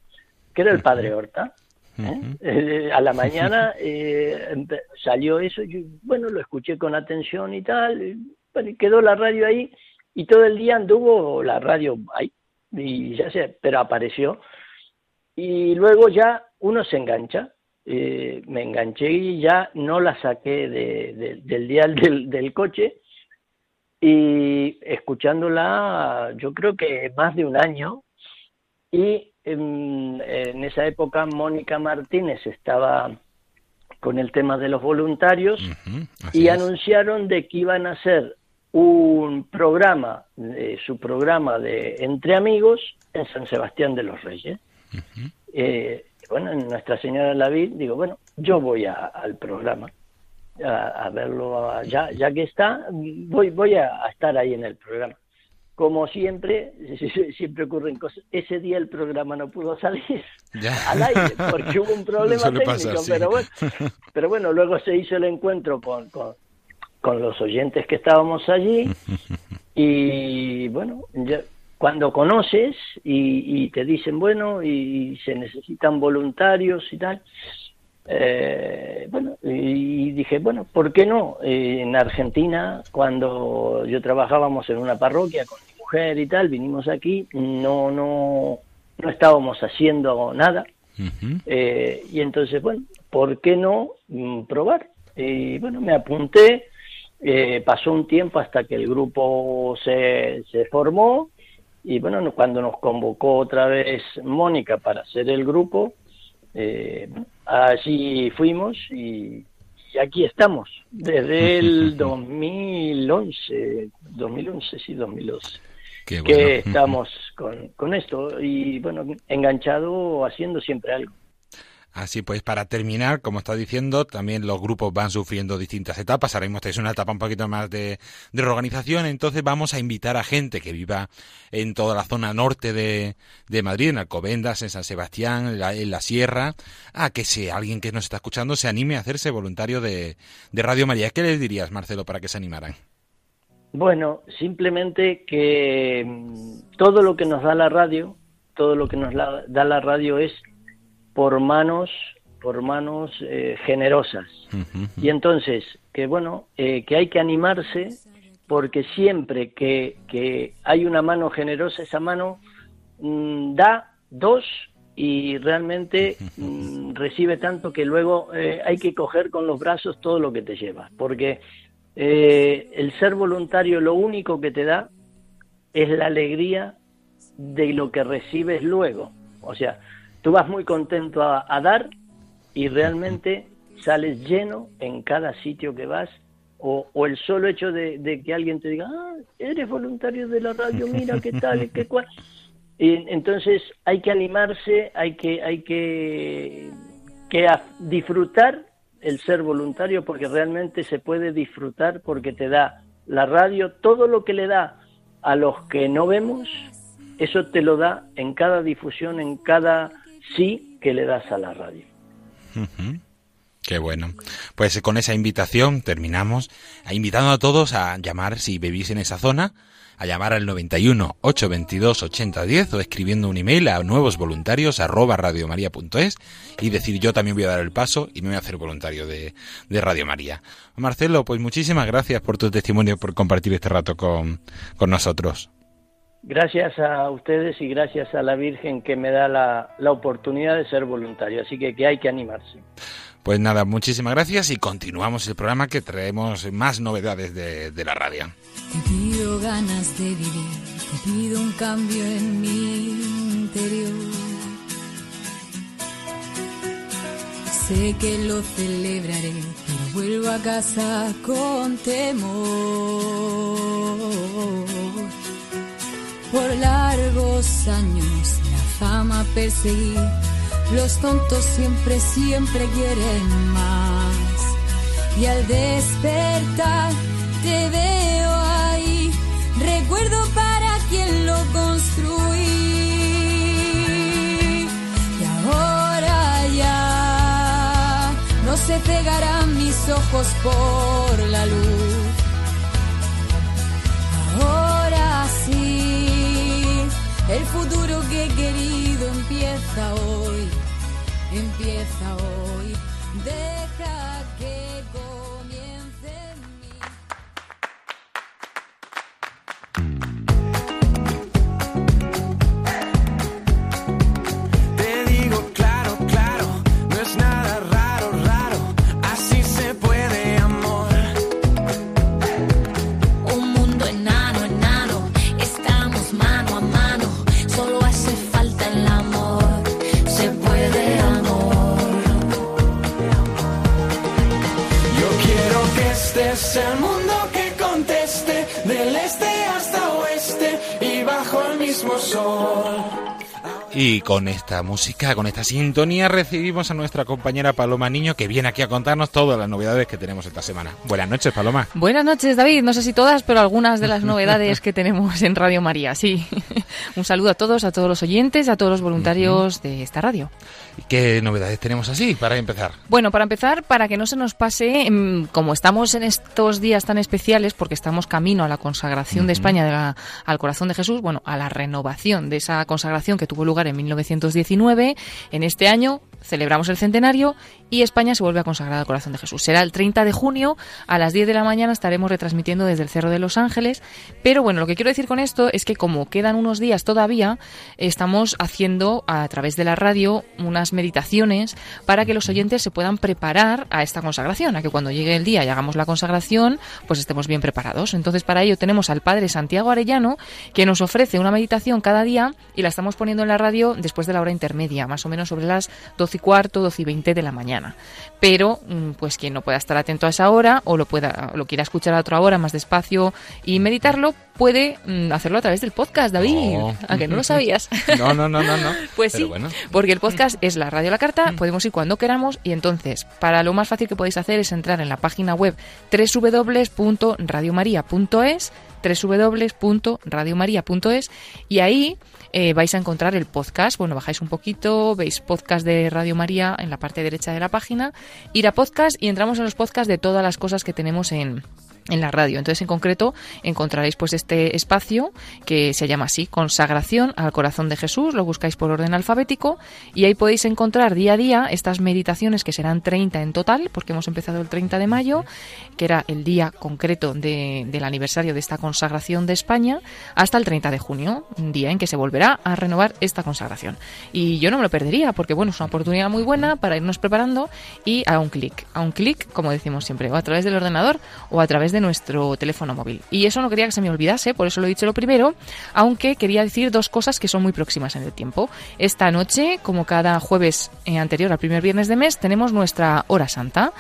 que era el padre Horta. ¿eh? Eh, a la mañana eh, salió eso, y bueno, lo escuché con atención y tal, y, quedó la radio ahí y todo el día anduvo la radio ahí, y ya sé, pero apareció y luego ya uno se engancha. Eh, me enganché y ya no la saqué del dial del, coche y escuchándola yo creo que más de un año y en, esa época Mónica Martínez estaba con el tema de los voluntarios y anunciaron de que iban a hacer un programa, su programa de Entre Amigos en San Sebastián de los Reyes. Eh, bueno, en Nuestra Señora de la Vid, digo, bueno, yo voy al programa a, verlo, ya, ya que está, voy, voy a, estar ahí en el programa. Como siempre, siempre ocurren cosas. Ese día el programa no pudo salir al aire porque hubo un problema técnico, pero, bueno, pero bueno, luego se hizo el encuentro con, con, con los oyentes que estábamos allí y bueno, ya, cuando conoces y, te dicen, bueno, y se necesitan voluntarios y tal, eh, bueno, y dije, bueno, ¿por qué no? Eh, en Argentina, cuando yo trabajábamos en una parroquia con mi mujer y tal, vinimos aquí, no, no, no estábamos haciendo nada. Eh, y entonces, bueno, ¿por qué no mm, probar? Y bueno, me apunté, pasó un tiempo hasta que el grupo se, se formó y bueno, cuando nos convocó otra vez Mónica para hacer el grupo, eh, allí fuimos y, aquí estamos, desde el 2011, 2011, sí, 2012. Que estamos con, con esto y bueno, enganchado haciendo siempre algo. Así pues, para terminar, como está diciendo, también los grupos van sufriendo distintas etapas. Ahora mismo estáis en una etapa un poquito más de, reorganización, entonces vamos a invitar a gente que viva en toda la zona norte de, Madrid, en Alcobendas, en San Sebastián, en la, Sierra, a que si alguien que nos está escuchando se anime a hacerse voluntario de, Radio María. ¿Qué les dirías, Marcelo, para que se animaran? Bueno, simplemente que mm, todo lo que nos da la radio, todo lo que nos da la radio es por manos por manos eh, generosas. Y entonces que bueno eh, que hay que animarse porque siempre que, que, hay una mano generosa esa mano mm, da dos y realmente mm, recibe tanto que luego eh, hay que coger con los brazos todo lo que te lleva. Porque el ser voluntario lo único que te da es la alegría de lo que recibes luego. O sea tú vas muy contento a, dar y realmente sales lleno en cada sitio que vas o, el solo hecho de, que alguien te diga, ah, eres voluntario de la radio, mira qué tal qué cual. Y entonces hay que animarse, hay que, hay que, que disfrutar el ser voluntario porque realmente se puede disfrutar porque te da la radio todo lo que le da a los que no vemos, eso te lo da en cada difusión, en cada sí que le das a la radio. Qué bueno. Pues con esa invitación terminamos, invitando a todos a llamar, si vivís en esa zona, a llamar al 91 822 8010 o escribiendo un email a nuevos voluntarios arroba y decir yo también voy a dar el paso y me voy a hacer voluntario de, de Radio María. Marcelo, pues muchísimas gracias por tu testimonio, por compartir este rato con, con nosotros. Gracias a ustedes y gracias a la Virgen que me da la, la oportunidad de ser voluntario. Así que, que hay que animarse. Pues nada, muchísimas gracias y continuamos el programa que traemos más novedades de, de la radio. Te pido ganas de vivir, te pido un cambio en mi interior. Sé que lo celebraré, pero vuelvo a casa con temor. Por largos años la fama perseguí los tontos siempre, siempre quieren más. Y al despertar te veo ahí. Recuerdo para quien lo construí. Y ahora ya no se cegarán mis ojos por la luz. El futuro que he querido empieza hoy empieza hoy. Deja Y con esta música, con esta sintonía, recibimos a nuestra compañera Paloma Niño que viene aquí a contarnos todas las novedades que tenemos esta semana. Buenas noches, Paloma. Buenas noches, David. No sé si todas, pero algunas de las novedades que tenemos en Radio María. Sí. Un saludo a todos, a todos los oyentes, a todos los voluntarios de esta radio. ¿Y qué novedades tenemos así para empezar? Bueno, para empezar, para que no se nos pase, mm, como estamos en estos días tan especiales, porque estamos camino a la consagración de España de la- al corazón de Jesús, bueno, a la renovación de esa consagración que tuvo lugar en 1919, en este año celebramos el centenario y España se vuelve a consagrar al corazón de Jesús. Será el 30 de junio a las 10 de la mañana estaremos retransmitiendo desde el Cerro de los Ángeles, pero bueno, lo que quiero decir con esto es que como quedan unos días todavía, estamos haciendo a través de la radio unas meditaciones para que los oyentes se puedan preparar a esta consagración, a que cuando llegue el día y hagamos la consagración, pues estemos bien preparados. Entonces, para ello tenemos al Padre Santiago Arellano, que nos ofrece una meditación cada día y la estamos poniendo en la radio después de la hora intermedia, más o menos sobre las 12 y cuarto, 12 y 20 de la mañana. Pero, mm, pues quien no pueda estar atento a esa hora o lo pueda, o lo quiera escuchar a otra hora más despacio y meditarlo, puede mm, hacerlo a través del podcast, David. Oh. ¿A que no lo sabías? No, no, no, no, no. Pues Pero sí, bueno. porque el podcast es la radio a la carta, podemos ir cuando queramos y entonces, para lo más fácil que podéis hacer es entrar en la página web www.radiomaria.es www.radiomaria.es y ahí eh, vais a encontrar el podcast. Bueno, bajáis un poquito, veis podcast de Radio María en la parte derecha de la página, ir a podcast y entramos en los podcasts de todas las cosas que tenemos en, en la radio. Entonces, en concreto, encontraréis pues este espacio que se llama así, Consagración al Corazón de Jesús, lo buscáis por orden alfabético y ahí podéis encontrar día a día estas meditaciones que serán 30 en total, porque hemos empezado el 30 de mayo, que era el día concreto de- del aniversario de esta consagración de España, hasta el 30 de junio, un día en que se volverá a renovar esta consagración. Y yo no me lo perdería, porque bueno, es una oportunidad muy buena para irnos preparando y a un clic, a un clic, como decimos siempre, o a través del ordenador o a través de nuestro teléfono móvil. Y eso no quería que se me olvidase, por eso lo he dicho lo primero, aunque quería decir dos cosas que son muy próximas en el tiempo. Esta noche, como cada jueves eh, anterior al primer viernes de mes, tenemos nuestra hora santa.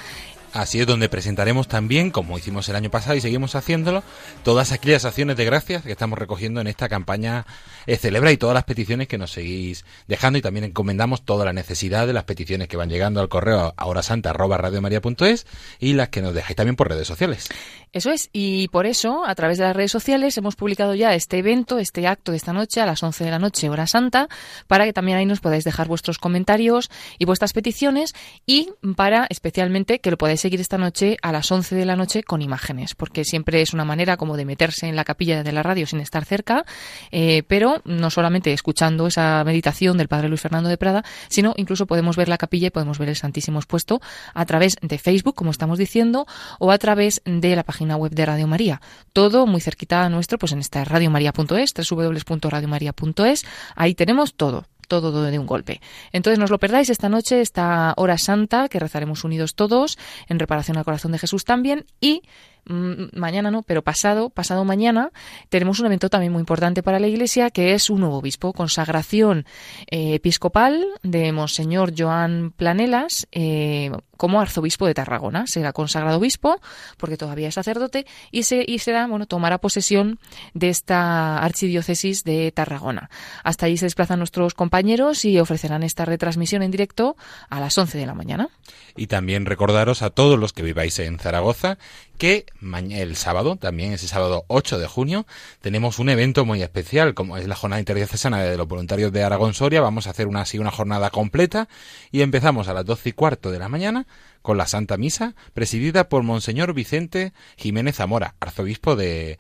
Así es donde presentaremos también, como hicimos el año pasado y seguimos haciéndolo, todas aquellas acciones de gracias que estamos recogiendo en esta campaña eh, Celebra y todas las peticiones que nos seguís dejando y también encomendamos toda la necesidad de las peticiones que van llegando al correo ahorasanta@radiomaria.es y las que nos dejáis también por redes sociales. Eso es, y por eso, a través de las redes sociales, hemos publicado ya este evento, este acto de esta noche, a las 11 de la noche, hora santa, para que también ahí nos podáis dejar vuestros comentarios y vuestras peticiones, y para especialmente que lo podáis seguir esta noche a las 11 de la noche con imágenes, porque siempre es una manera como de meterse en la capilla de la radio sin estar cerca, eh, pero no solamente escuchando esa meditación del Padre Luis Fernando de Prada, sino incluso podemos ver la capilla y podemos ver el Santísimo expuesto a través de Facebook, como estamos diciendo, o a través de la página web de Radio María. Todo muy cerquita a nuestro, pues en esta radiomaria.es, www.radiomaria.es, ahí tenemos todo, todo de un golpe. Entonces, no os lo perdáis esta noche, esta hora santa, que rezaremos unidos todos, en reparación al corazón de Jesús también, y mañana no, pero pasado, pasado mañana, tenemos un evento también muy importante para la Iglesia, que es un nuevo obispo, consagración eh, episcopal de Monseñor Joan Planelas, eh, como arzobispo de Tarragona. Será consagrado obispo, porque todavía es sacerdote, y, se, y será, bueno, tomará posesión de esta archidiócesis de Tarragona. Hasta allí se desplazan nuestros compañeros y ofrecerán esta retransmisión en directo a las 11 de la mañana. Y también recordaros a todos los que viváis en Zaragoza que el sábado, también ese sábado 8 de junio, tenemos un evento muy especial, como es la jornada interdiocesana de los voluntarios de Aragón Soria. Vamos a hacer una así una jornada completa y empezamos a las 12 y cuarto de la mañana con la Santa Misa, presidida por Monseñor Vicente Jiménez Zamora, arzobispo de,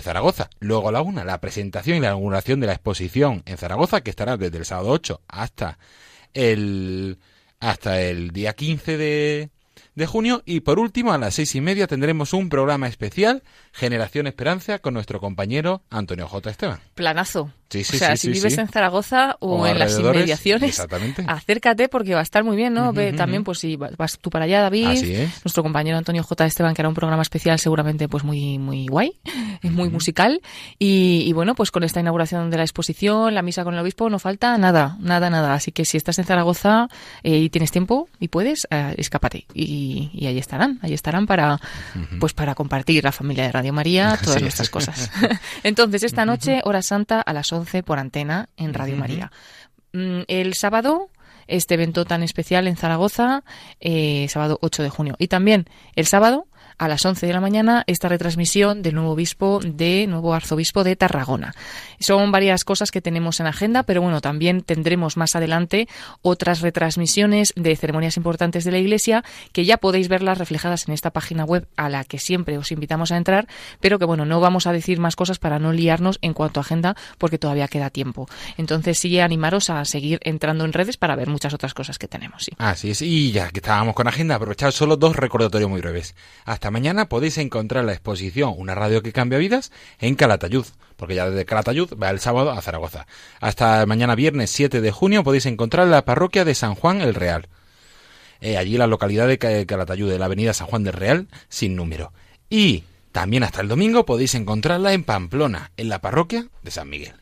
Zaragoza. Luego la una, la presentación y la inauguración de la exposición en Zaragoza, que estará desde el sábado 8 hasta el, hasta el día 15 de, de junio. Y por último, a las seis y media tendremos un programa especial, Generación Esperanza, con nuestro compañero Antonio J. Esteban. Planazo. Sí, sí, o sea, sí, si vives en Zaragoza o, O en las inmediaciones, acércate porque va a estar muy bien, ¿no? También, pues si vas- tú para allá, David, nuestro compañero Antonio J. Esteban, que hará un programa especial seguramente pues muy muy guay, es muy musical. Y, y bueno, pues con esta inauguración de la exposición, la misa con el obispo, no falta nada, nada, nada. Así que si estás en Zaragoza eh, y tienes tiempo y puedes, eh, escápate. Y, y ahí estarán, ahí estarán para, pues para compartir la familia de Radio María, todas Así nuestras es. cosas. Entonces, esta noche, hora santa a las 11 por antena en Radio María. Mm, El sábado, este evento tan especial en Zaragoza, eh, sábado 8 de junio. Y también el sábado, a las 11 de la mañana, esta retransmisión del nuevo obispo de, nuevo arzobispo de Tarragona. Son varias cosas que tenemos en agenda, pero bueno, también tendremos más adelante otras retransmisiones de ceremonias importantes de la Iglesia que ya podéis verlas reflejadas en esta página web a la que siempre os invitamos a entrar, pero que bueno, no vamos a decir más cosas para no liarnos en cuanto a agenda porque todavía queda tiempo. Entonces sí animaros a seguir entrando en redes para ver muchas otras cosas que tenemos. Sí. Así es, y ya que estábamos con agenda, aprovechar solo dos recordatorios muy breves. Mañana podéis encontrar la exposición Una radio que cambia vidas en Calatayud, porque ya desde Calatayud va el sábado a Zaragoza. Hasta mañana viernes 7 de junio podéis encontrar la parroquia de San Juan el Real. Eh, allí la localidad de Ca- Calatayud, de la avenida San Juan del Real, sin número. Y también hasta el domingo podéis encontrarla en Pamplona, en la parroquia de San Miguel.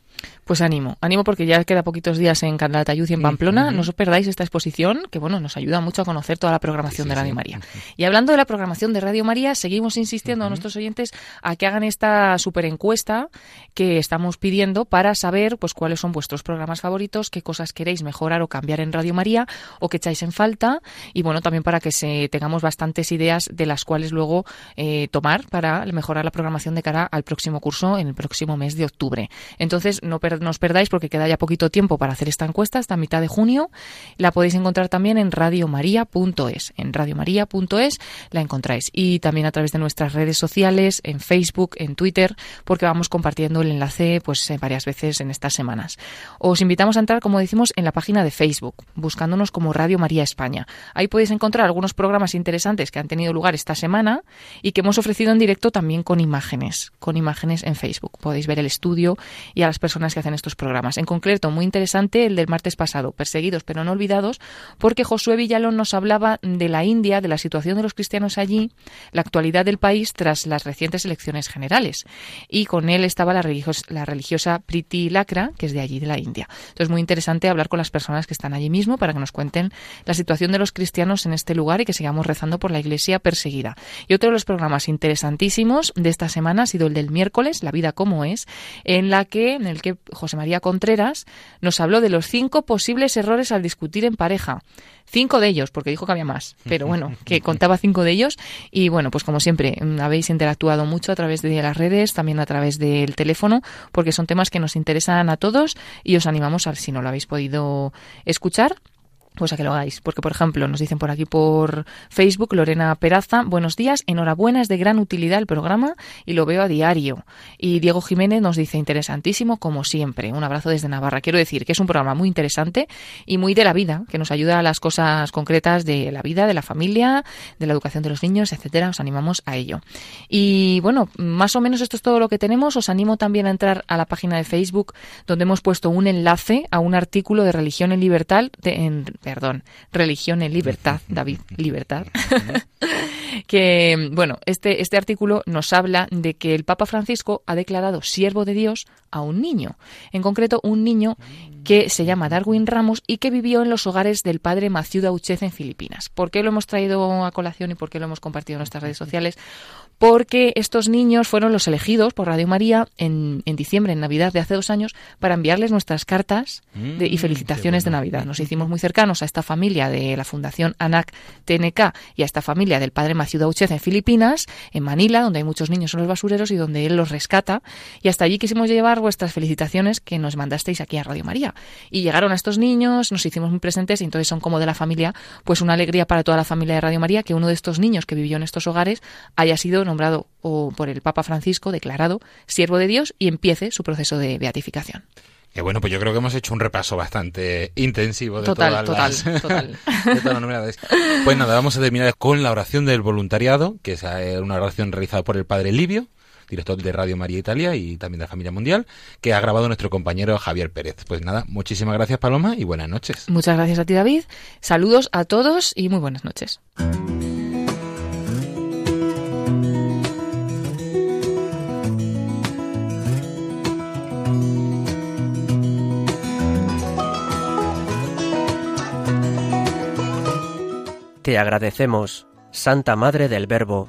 Pues ánimo, ánimo porque ya queda poquitos días en Calatayud y en Pamplona. No os perdáis esta exposición que bueno nos ayuda mucho a conocer toda la programación de Radio María. Y hablando de la programación de Radio María, seguimos insistiendo a nuestros oyentes a que hagan esta super encuesta que estamos pidiendo para saber pues cuáles son vuestros programas favoritos, qué cosas queréis mejorar o cambiar en Radio María o que echáis en falta y bueno también para que se tengamos bastantes ideas de las cuales luego eh, tomar para mejorar la programación de cara al próximo curso en el próximo mes de octubre. Entonces no per- no os perdáis porque queda ya poquito tiempo para hacer esta encuesta hasta mitad de junio. La podéis encontrar también en radiomaria.es. En radiomaria.es la encontráis y también a través de nuestras redes sociales, en Facebook, en Twitter, porque vamos compartiendo el enlace pues eh, varias veces en estas semanas. Os invitamos a entrar, como decimos, en la página de Facebook, buscándonos como Radio María España. Ahí podéis encontrar algunos programas interesantes que han tenido lugar esta semana y que hemos ofrecido en directo también con imágenes, con imágenes en Facebook. Podéis ver el estudio y a las personas que hacen estos programas. En concreto, muy interesante el del martes pasado, Perseguidos pero no olvidados, porque Josué Villalón nos hablaba de la India, de la situación de los cristianos allí, la actualidad del país tras las recientes elecciones generales. Y con él estaba la, religios- la religiosa Priti Lakra, que es de allí, de la India. Entonces, muy interesante hablar con las personas que están allí mismo para que nos cuenten la situación de los cristianos en este lugar y que sigamos rezando por la iglesia perseguida. Y otro de los programas interesantísimos de esta semana ha sido el del miércoles, La vida como es, en la que, en el que José María Contreras nos habló de los cinco posibles errores al discutir en pareja. Cinco de ellos, porque dijo que había más, pero bueno, que contaba cinco de ellos. Y bueno, pues como siempre, mm, habéis interactuado mucho a través de las redes, también a través del teléfono, porque son temas que nos interesan a todos y os animamos a, si no lo habéis podido escuchar, pues a que lo hagáis. Porque, por ejemplo, nos dicen por aquí por Facebook, Lorena Peraza, buenos días, enhorabuena, es de gran utilidad el programa y lo veo a diario. Y Diego Jiménez nos dice, interesantísimo como siempre. Un abrazo desde Navarra. Quiero decir que es un programa muy interesante y muy de la vida, que nos ayuda a las cosas concretas de la vida, de la familia, de la educación de los niños, etcétera. Os animamos a ello. Y bueno, más o menos esto es todo lo que tenemos. Os animo también a entrar a la página de Facebook donde hemos puesto un enlace a un artículo de Religión en Libertad en perdón, Religión en Libertad, David, Libertad, que, bueno, este, este artículo nos habla de que el Papa Francisco ha declarado siervo de Dios a un niño, en concreto un niño que se llama Darwin Ramos y que vivió en los hogares del padre Maciú Dauchez en Filipinas. ¿Por qué lo hemos traído a colación y por qué lo hemos compartido en nuestras redes sociales? Porque estos niños fueron los elegidos por Radio María en, en diciembre, en Navidad de hace dos años, para enviarles nuestras cartas de, y Mm, felicitaciones de Navidad. Nos hicimos muy cercanos a esta familia de la Fundación ANAC TNK y a esta familia del padre Maciú Dauchez en Filipinas, en Manila, donde hay muchos niños en los basureros y donde él los rescata. Y hasta allí quisimos llevar vuestras felicitaciones que nos mandasteis aquí a Radio María. Y llegaron a estos niños, nos hicimos muy presentes y entonces son como de la familia, pues una alegría para toda la familia de Radio María que uno de estos niños que vivió en estos hogares haya sido nombrado o por el Papa Francisco, declarado siervo de Dios y empiece su proceso de beatificación. Que bueno, pues yo creo que hemos hecho un repaso bastante intensivo de Total, todas total, las, total. de todas las. Pues nada, vamos a terminar con la oración del voluntariado, que es eh, una oración realizada por el padre Livio, director de Radio María Italia y también de la Familia Mundial, que ha grabado nuestro compañero Javier Pérez. Pues nada, muchísimas gracias Paloma y buenas noches. Muchas gracias a ti, David. Saludos a todos y muy buenas noches. Te agradecemos, Santa Madre del Verbo,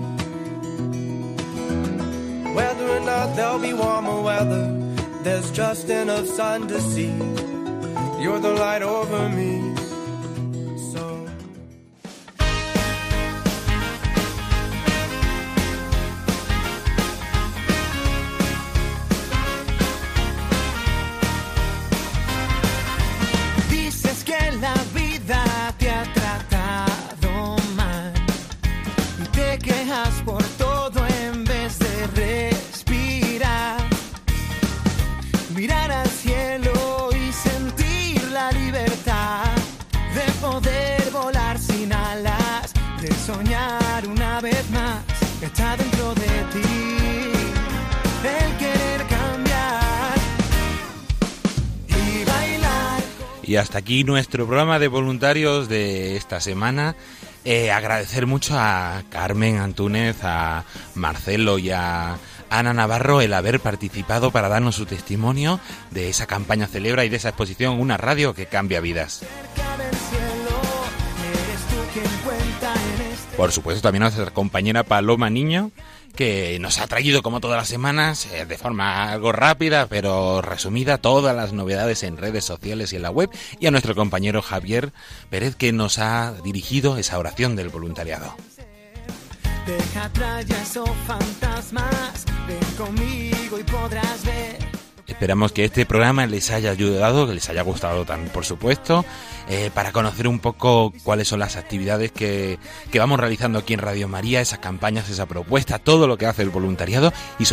There'll be warmer weather, there's just enough sun to see. You're the light over me. Soñar una vez más. Está dentro de ti el querer cambiar y bailar. Y hasta aquí nuestro programa de voluntarios de esta semana. Eh, agradecer mucho a Carmen Antúnez, a Marcelo y a Ana Navarro el haber participado para darnos su testimonio de esa campaña Celebra y de esa exposición Una radio que cambia vidas. Por supuesto también a nuestra compañera Paloma Niño, que nos ha traído como todas las semanas, eh, de forma algo rápida, pero resumida, todas las novedades en redes sociales y en la web, y a nuestro compañero Javier Pérez, que nos ha dirigido esa oración del voluntariado. Deja atrás fantasmas, ven conmigo y podrás ver. Esperamos que este programa les haya ayudado, que les haya gustado también, por supuesto, eh, para conocer un poco cuáles son las actividades que, que vamos realizando aquí en Radio María, esas campañas, esa propuesta, todo lo que hace el voluntariado y,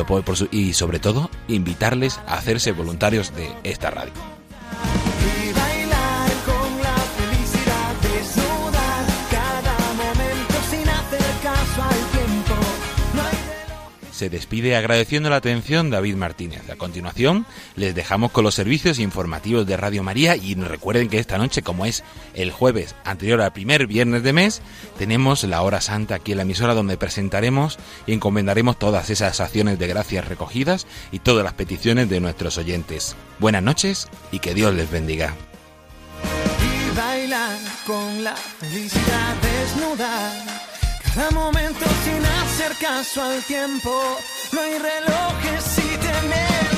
y sobre todo invitarles a hacerse voluntarios de esta radio. Se despide agradeciendo la atención David Martínez. A continuación, les dejamos con los servicios informativos de Radio María y recuerden que esta noche, como es el jueves anterior al primer viernes de mes, tenemos la hora santa aquí en la emisora donde presentaremos y encomendaremos todas esas acciones de gracias recogidas y todas las peticiones de nuestros oyentes. Buenas noches y que Dios les bendiga. Cada momento sin hacer caso al tiempo. No hay relojes si sueños.